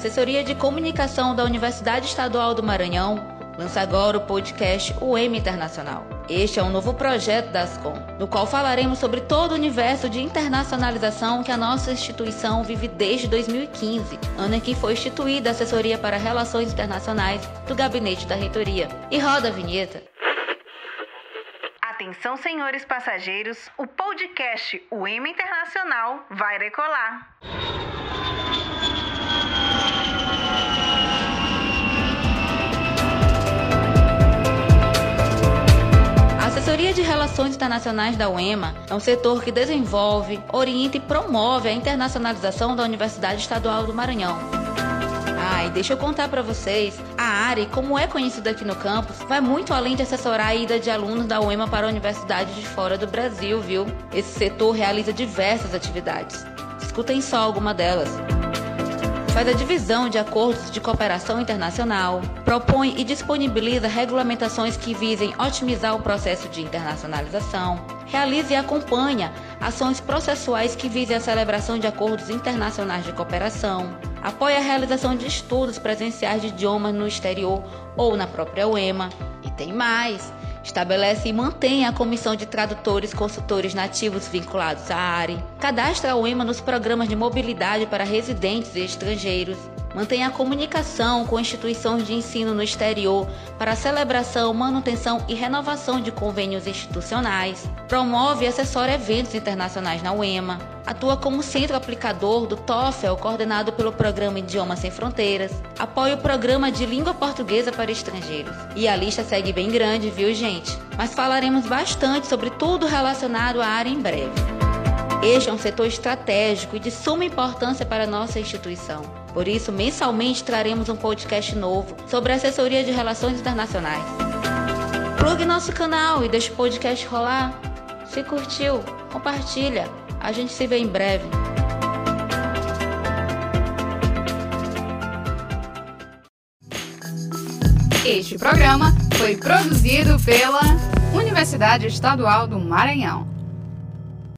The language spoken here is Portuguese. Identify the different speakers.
Speaker 1: Assessoria de Comunicação da Universidade Estadual do Maranhão lança agora o podcast UEM Internacional. Este é um novo projeto da Ascom, no qual falaremos sobre todo o universo de internacionalização que a nossa instituição vive desde 2015, ano em que foi instituída a Assessoria para Relações Internacionais do Gabinete da Reitoria. E roda a vinheta.
Speaker 2: Atenção, senhores passageiros, o podcast UEM Internacional vai decolar.
Speaker 1: Assessoria de Relações Internacionais da UEMA é um setor que desenvolve, orienta e promove a internacionalização da Universidade Estadual do Maranhão. Ah, e deixa eu contar para vocês, a área, como é conhecida aqui no campus, vai muito além de assessorar a ida de alunos da UEMA para universidades de fora do Brasil, viu? Esse setor realiza diversas atividades. Escutem só alguma delas faz a divisão de acordos de cooperação internacional, propõe e disponibiliza regulamentações que visem otimizar o processo de internacionalização, realiza e acompanha ações processuais que visem a celebração de acordos internacionais de cooperação, apoia a realização de estudos presenciais de idiomas no exterior ou na própria UEMA, e tem mais Estabelece e mantém a comissão de tradutores consultores nativos vinculados à área. Cadastra a UEMA nos programas de mobilidade para residentes e estrangeiros. Mantém a comunicação com instituições de ensino no exterior para celebração, manutenção e renovação de convênios institucionais. Promove e assessora eventos internacionais na UEMA. Atua como centro aplicador do TOEFL, coordenado pelo Programa Idiomas Sem Fronteiras. Apoia o programa de língua portuguesa para estrangeiros. E a lista segue bem grande, viu, gente? Mas falaremos bastante sobre tudo relacionado à área em breve. Este é um setor estratégico e de suma importância para nossa instituição. Por isso, mensalmente traremos um podcast novo sobre assessoria de relações internacionais. Plugue nosso canal e deixe o podcast rolar. Se curtiu, compartilha. A gente se vê em breve.
Speaker 3: Este programa foi produzido pela Universidade Estadual do Maranhão.